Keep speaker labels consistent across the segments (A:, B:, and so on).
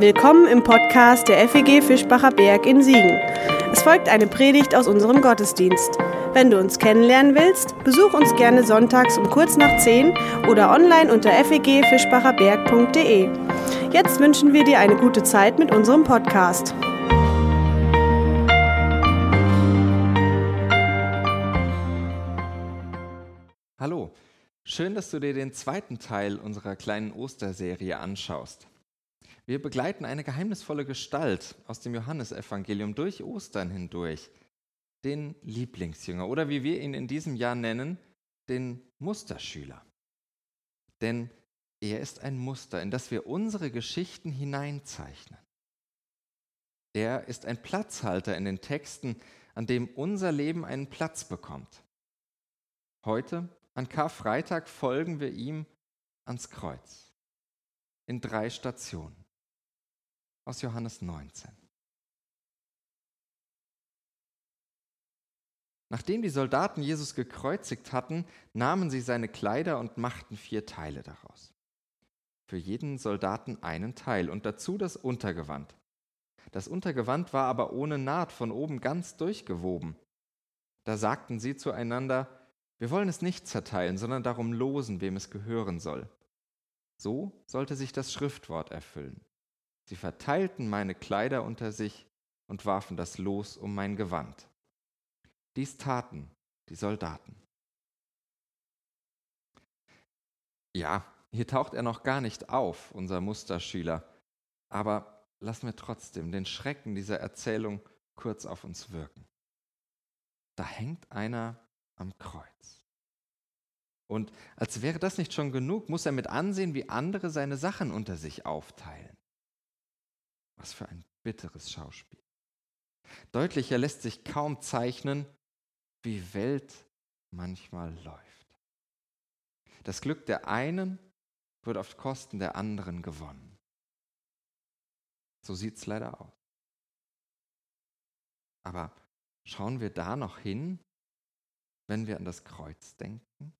A: Willkommen im Podcast der FEG Fischbacher Berg in Siegen. Es folgt eine Predigt aus unserem Gottesdienst. Wenn du uns kennenlernen willst, besuch uns gerne sonntags um kurz nach 10 oder online unter fegfischbacherberg.de. Jetzt wünschen wir dir eine gute Zeit mit unserem Podcast.
B: Hallo, schön, dass du dir den zweiten Teil unserer kleinen Osterserie anschaust. Wir begleiten eine geheimnisvolle Gestalt aus dem Johannesevangelium durch Ostern hindurch, den Lieblingsjünger oder wie wir ihn in diesem Jahr nennen, den Musterschüler. Denn er ist ein Muster, in das wir unsere Geschichten hineinzeichnen. Er ist ein Platzhalter in den Texten, an dem unser Leben einen Platz bekommt. Heute, an Karfreitag, folgen wir ihm ans Kreuz in drei Stationen aus Johannes 19. Nachdem die Soldaten Jesus gekreuzigt hatten, nahmen sie seine Kleider und machten vier Teile daraus. Für jeden Soldaten einen Teil und dazu das Untergewand. Das Untergewand war aber ohne Naht von oben ganz durchgewoben. Da sagten sie zueinander, wir wollen es nicht zerteilen, sondern darum losen, wem es gehören soll. So sollte sich das Schriftwort erfüllen. Sie verteilten meine Kleider unter sich und warfen das Los um mein Gewand. Dies taten die Soldaten. Ja, hier taucht er noch gar nicht auf, unser Musterschüler, aber lassen wir trotzdem den Schrecken dieser Erzählung kurz auf uns wirken. Da hängt einer am Kreuz. Und als wäre das nicht schon genug, muss er mit ansehen, wie andere seine Sachen unter sich aufteilen. Was für ein bitteres Schauspiel. Deutlicher lässt sich kaum zeichnen, wie Welt manchmal läuft. Das Glück der einen wird auf Kosten der anderen gewonnen. So sieht es leider aus. Aber schauen wir da noch hin, wenn wir an das Kreuz denken?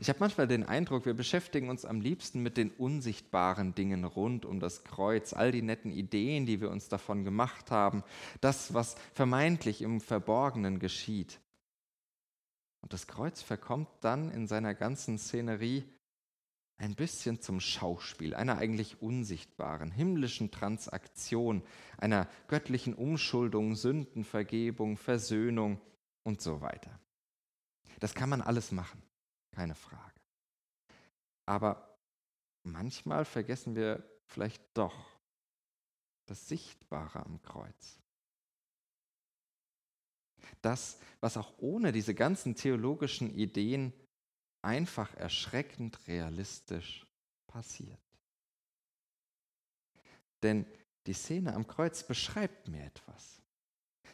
B: Ich habe manchmal den Eindruck, wir beschäftigen uns am liebsten mit den unsichtbaren Dingen rund um das Kreuz, all die netten Ideen, die wir uns davon gemacht haben, das, was vermeintlich im Verborgenen geschieht. Und das Kreuz verkommt dann in seiner ganzen Szenerie ein bisschen zum Schauspiel einer eigentlich unsichtbaren, himmlischen Transaktion, einer göttlichen Umschuldung, Sündenvergebung, Versöhnung und so weiter. Das kann man alles machen keine Frage. Aber manchmal vergessen wir vielleicht doch das Sichtbare am Kreuz. Das, was auch ohne diese ganzen theologischen Ideen einfach erschreckend realistisch passiert. Denn die Szene am Kreuz beschreibt mir etwas.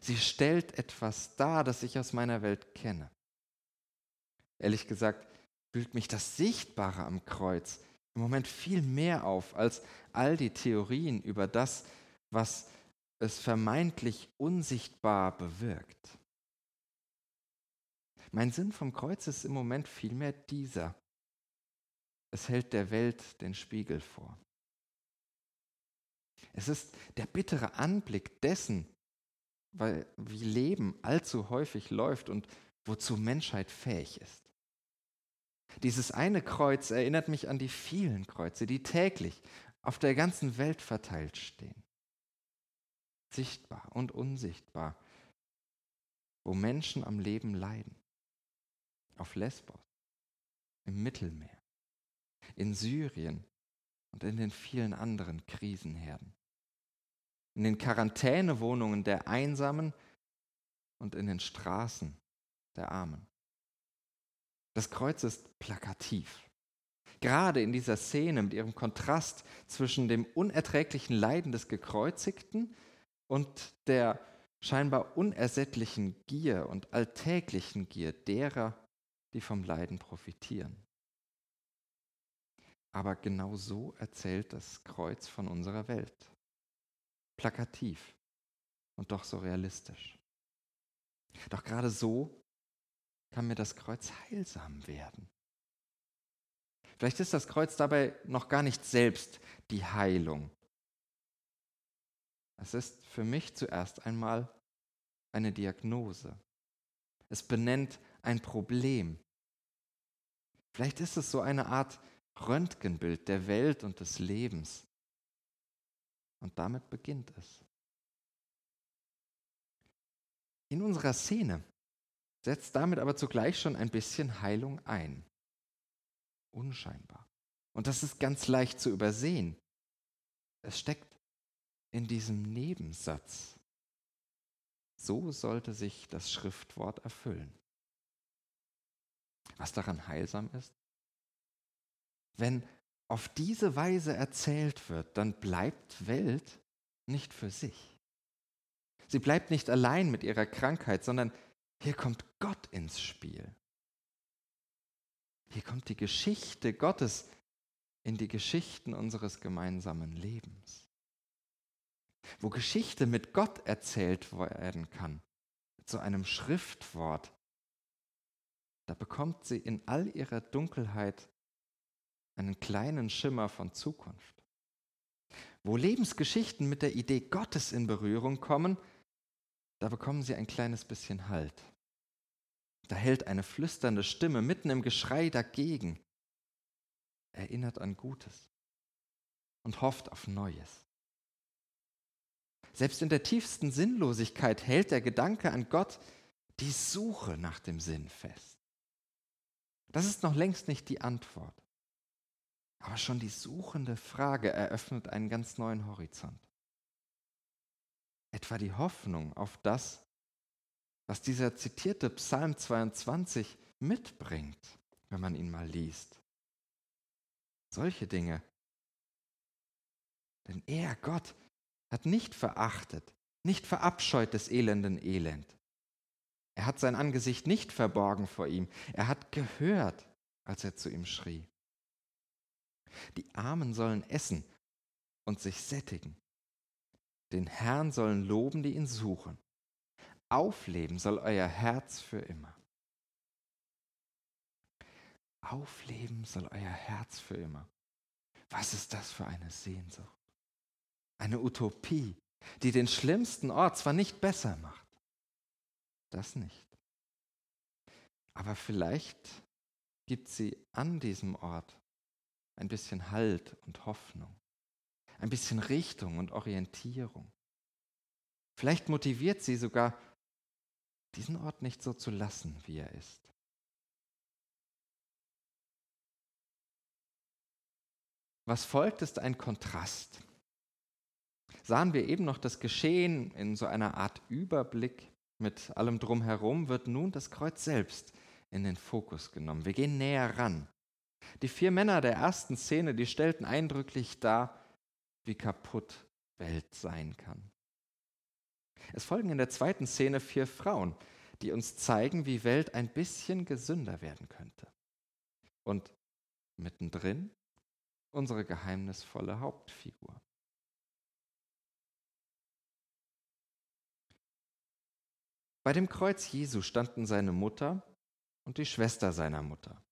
B: Sie stellt etwas dar, das ich aus meiner Welt kenne. Ehrlich gesagt, wühlt mich das Sichtbare am Kreuz im Moment viel mehr auf als all die Theorien über das, was es vermeintlich unsichtbar bewirkt. Mein Sinn vom Kreuz ist im Moment vielmehr dieser. Es hält der Welt den Spiegel vor. Es ist der bittere Anblick dessen, weil wie Leben allzu häufig läuft und wozu Menschheit fähig ist. Dieses eine Kreuz erinnert mich an die vielen Kreuze, die täglich auf der ganzen Welt verteilt stehen. Sichtbar und unsichtbar, wo Menschen am Leben leiden. Auf Lesbos, im Mittelmeer, in Syrien und in den vielen anderen Krisenherden. In den Quarantänewohnungen der Einsamen und in den Straßen der Armen. Das Kreuz ist plakativ. Gerade in dieser Szene mit ihrem Kontrast zwischen dem unerträglichen Leiden des Gekreuzigten und der scheinbar unersättlichen Gier und alltäglichen Gier derer, die vom Leiden profitieren. Aber genau so erzählt das Kreuz von unserer Welt. Plakativ und doch so realistisch. Doch gerade so kann mir das Kreuz heilsam werden. Vielleicht ist das Kreuz dabei noch gar nicht selbst die Heilung, Es ist für mich zuerst einmal eine Diagnose. Es benennt ein Problem. Vielleicht ist es so eine Art Röntgenbild der Welt und des Lebens. Und damit beginnt es. In unserer Szene setzt damit aber zugleich schon ein bisschen Heilung ein. Unscheinbar. Und das ist ganz leicht zu übersehen. Es steckt in diesem Nebensatz. So sollte sich das Schriftwort erfüllen. Was daran heilsam ist? Wenn auf diese Weise erzählt wird, dann bleibt Welt nicht für sich. Sie bleibt nicht allein mit ihrer Krankheit, sondern hier kommt Gott ins Spiel. Hier kommt die Geschichte Gottes in die Geschichten unseres gemeinsamen Lebens. Wo Geschichte mit Gott erzählt werden kann, mit so einem Schriftwort, da bekommt sie in all ihrer Dunkelheit einen kleinen Schimmer von Zukunft. Wo Lebensgeschichten mit der Idee Gottes in Berührung kommen, da bekommen sie ein kleines bisschen Halt. Da hält eine flüsternde Stimme mitten im Geschrei dagegen, erinnert an Gutes und hofft auf Neues. Selbst in der tiefsten Sinnlosigkeit hält der Gedanke an Gott die Suche nach dem Sinn fest. Das ist noch längst nicht die Antwort. Aber schon die suchende Frage eröffnet einen ganz neuen Horizont. Etwa die Hoffnung auf das, was dieser zitierte Psalm 22 mitbringt, wenn man ihn mal liest. Solche Dinge. Denn er, Gott, hat nicht verachtet, nicht verabscheut des elenden Elend. Er hat sein Angesicht nicht verborgen vor ihm. Er hat gehört, als er zu ihm schrie. Die Armen sollen essen und sich sättigen. Den Herrn sollen loben, die ihn suchen. Aufleben soll euer Herz für immer. Aufleben soll euer Herz für immer. Was ist das für eine Sehnsucht? Eine Utopie, die den schlimmsten Ort zwar nicht besser macht, das nicht. Aber vielleicht gibt sie an diesem Ort ein bisschen Halt und Hoffnung, ein bisschen Richtung und Orientierung. Vielleicht motiviert sie sogar, diesen Ort nicht so zu lassen, wie er ist. Was folgt, ist ein Kontrast. Sahen wir eben noch das Geschehen in so einer Art Überblick mit allem drumherum, wird nun das Kreuz selbst in den Fokus genommen. Wir gehen näher ran. Die vier Männer der ersten Szene, die stellten eindrücklich dar, wie kaputt Welt sein kann. Es folgen in der zweiten Szene vier Frauen, die uns zeigen, wie Welt ein bisschen gesünder werden könnte. Und mittendrin unsere geheimnisvolle Hauptfigur. Bei dem Kreuz Jesu standen seine Mutter und die Schwester seiner Mutter,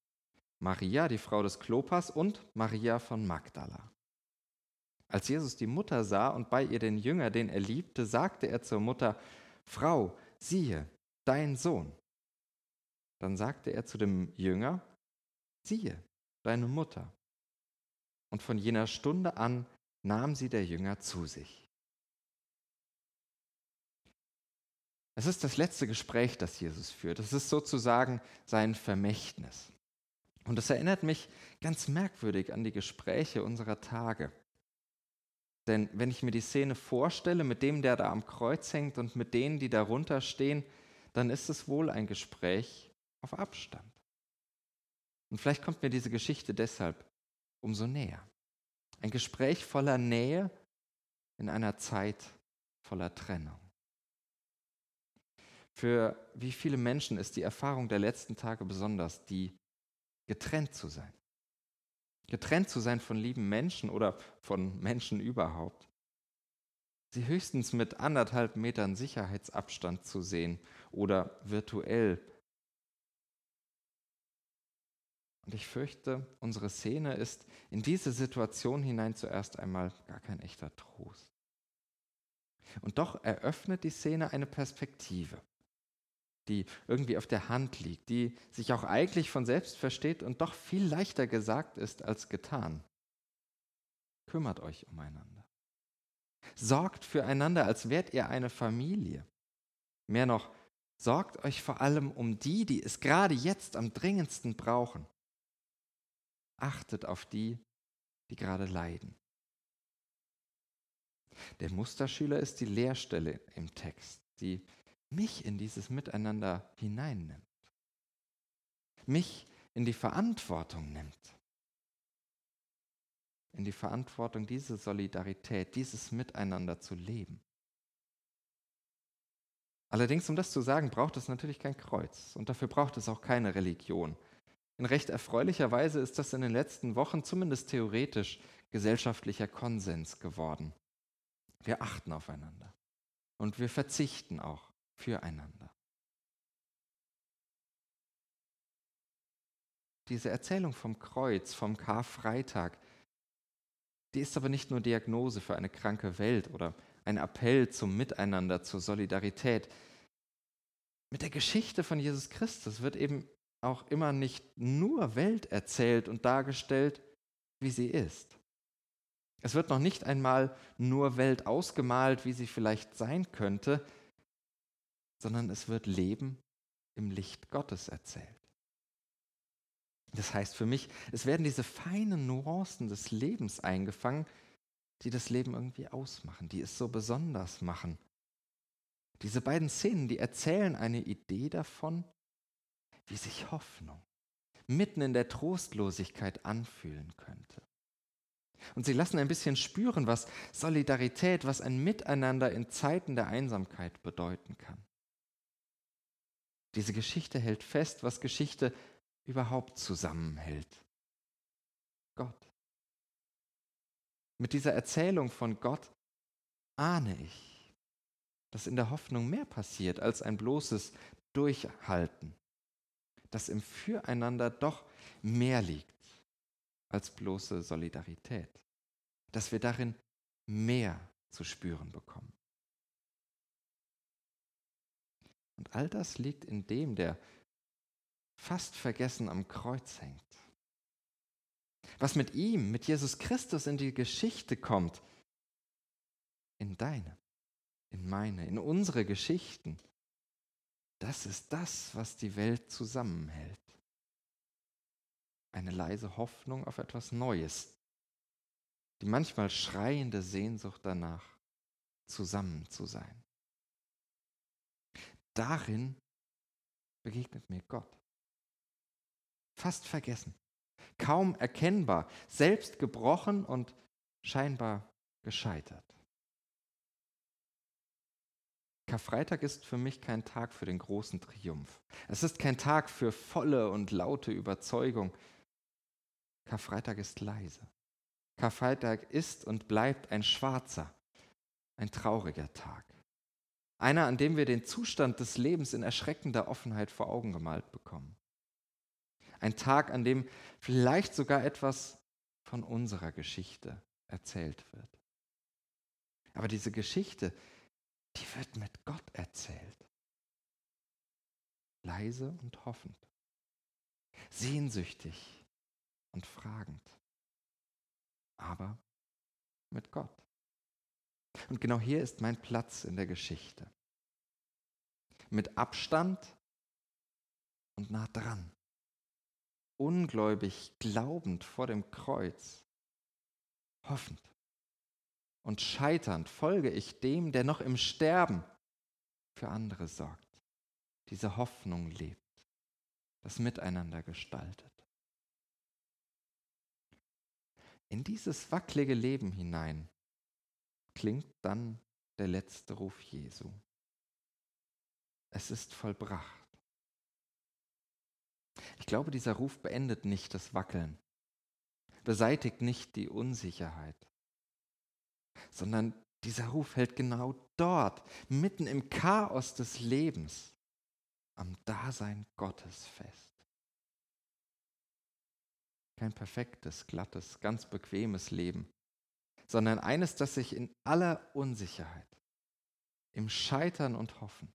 B: Maria, die Frau des Klopas, und Maria von Magdala. Als Jesus die Mutter sah und bei ihr den Jünger, den er liebte, sagte er zur Mutter, Frau, siehe, dein Sohn. Dann sagte er zu dem Jünger, siehe, deine Mutter. Und von jener Stunde an nahm sie der Jünger zu sich. Es ist das letzte Gespräch, das Jesus führt. Es ist sozusagen sein Vermächtnis. Und es erinnert mich ganz merkwürdig an die Gespräche unserer Tage. Denn wenn ich mir die Szene vorstelle mit dem, der da am Kreuz hängt und mit denen, die darunter stehen, dann ist es wohl ein Gespräch auf Abstand. Und vielleicht kommt mir diese Geschichte deshalb umso näher. Ein Gespräch voller Nähe in einer Zeit voller Trennung. Für wie viele Menschen ist die Erfahrung der letzten Tage besonders, die getrennt zu sein? Getrennt zu sein von lieben Menschen oder von Menschen überhaupt. Sie höchstens mit anderthalb Metern Sicherheitsabstand zu sehen oder virtuell. Und ich fürchte, unsere Szene ist in diese Situation hinein zuerst einmal gar kein echter Trost. Und doch eröffnet die Szene eine Perspektive, die irgendwie auf der Hand liegt, die sich auch eigentlich von selbst versteht und doch viel leichter gesagt ist als getan. Kümmert euch umeinander. Sorgt füreinander, als wärt ihr eine Familie. Mehr noch, sorgt euch vor allem um die, die es gerade jetzt am dringendsten brauchen. Achtet auf die, die gerade leiden. Der Musterschüler ist die Lehrstelle im Text, die mich in dieses Miteinander hineinnimmt, mich in die Verantwortung nimmt, in die Verantwortung, diese Solidarität, dieses Miteinander zu leben. Allerdings, um das zu sagen, braucht es natürlich kein Kreuz und dafür braucht es auch keine Religion. In recht erfreulicher Weise ist das in den letzten Wochen zumindest theoretisch gesellschaftlicher Konsens geworden. Wir achten aufeinander und wir verzichten auch füreinander. Diese Erzählung vom Kreuz, vom Karfreitag, die ist aber nicht nur Diagnose für eine kranke Welt oder ein Appell zum Miteinander, zur Solidarität. Mit der Geschichte von Jesus Christus wird eben auch immer nicht nur Welt erzählt und dargestellt, wie sie ist. Es wird noch nicht einmal nur Welt ausgemalt, wie sie vielleicht sein könnte, sondern es wird Leben im Licht Gottes erzählt. Das heißt für mich, es werden diese feinen Nuancen des Lebens eingefangen, die das Leben irgendwie ausmachen, die es so besonders machen. Diese beiden Szenen, die erzählen eine Idee davon, wie sich Hoffnung mitten in der Trostlosigkeit anfühlen könnte. Und sie lassen ein bisschen spüren, was Solidarität, was ein Miteinander in Zeiten der Einsamkeit bedeuten kann. Diese Geschichte hält fest, was Geschichte überhaupt zusammenhält. Gott. Mit dieser Erzählung von Gott ahne ich, dass in der Hoffnung mehr passiert als ein bloßes Durchhalten, dass im Füreinander doch mehr liegt als bloße Solidarität, dass wir darin mehr zu spüren bekommen. Und all das liegt in dem, der fast vergessen am Kreuz hängt. Was mit ihm, mit Jesus Christus in die Geschichte kommt, in deine, in meine, in unsere Geschichten, das ist das, was die Welt zusammenhält. Eine leise Hoffnung auf etwas Neues, die manchmal schreiende Sehnsucht danach, zusammen zu sein. Darin begegnet mir Gott. Fast vergessen, kaum erkennbar, selbst gebrochen und scheinbar gescheitert. Karfreitag ist für mich kein Tag für den großen Triumph. Es ist kein Tag für volle und laute Überzeugung. Karfreitag ist leise. Karfreitag ist und bleibt ein schwarzer, ein trauriger Tag. Einer, an dem wir den Zustand des Lebens in erschreckender Offenheit vor Augen gemalt bekommen. Ein Tag, an dem vielleicht sogar etwas von unserer Geschichte erzählt wird. Aber diese Geschichte, die wird mit Gott erzählt. Leise und hoffend. Sehnsüchtig und fragend. Aber mit Gott. Und genau hier ist mein Platz in der Geschichte. Mit Abstand und nah dran. Ungläubig, glaubend vor dem Kreuz. Hoffend und scheiternd folge ich dem, der noch im Sterben für andere sorgt, diese Hoffnung lebt, das Miteinander gestaltet. In dieses wackelige Leben hinein klingt dann der letzte Ruf Jesu. Es ist vollbracht. Ich glaube, dieser Ruf beendet nicht das Wackeln, beseitigt nicht die Unsicherheit, sondern dieser Ruf hält genau dort, mitten im Chaos des Lebens, am Dasein Gottes fest. Kein perfektes, glattes, ganz bequemes Leben, sondern eines, das sich in aller Unsicherheit, im Scheitern und Hoffen,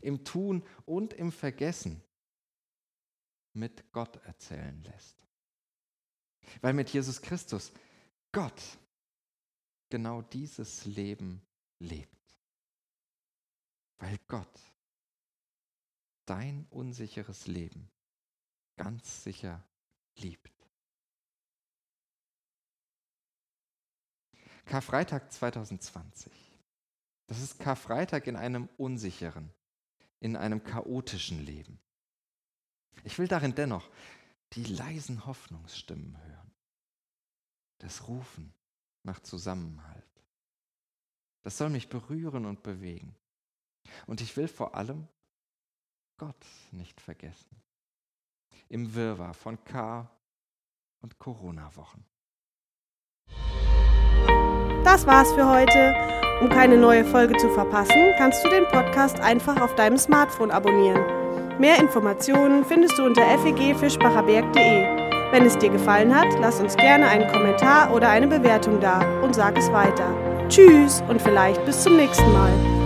B: im Tun und im Vergessen mit Gott erzählen lässt. Weil mit Jesus Christus Gott genau dieses Leben lebt. Weil Gott dein unsicheres Leben ganz sicher liebt. Karfreitag 2020. Das ist Karfreitag in einem unsicheren, in einem chaotischen Leben. Ich will darin dennoch die leisen Hoffnungsstimmen hören, das Rufen nach Zusammenhalt. Das soll mich berühren und bewegen. Und ich will vor allem Gott nicht vergessen. Im Wirrwarr von K und Corona-Wochen.
A: Das war's für heute. Um keine neue Folge zu verpassen, kannst du den Podcast einfach auf deinem Smartphone abonnieren. Mehr Informationen findest du unter fegfischbacherberg.de. Wenn es dir gefallen hat, lass uns gerne einen Kommentar oder eine Bewertung da und sag es weiter. Tschüss und vielleicht bis zum nächsten Mal.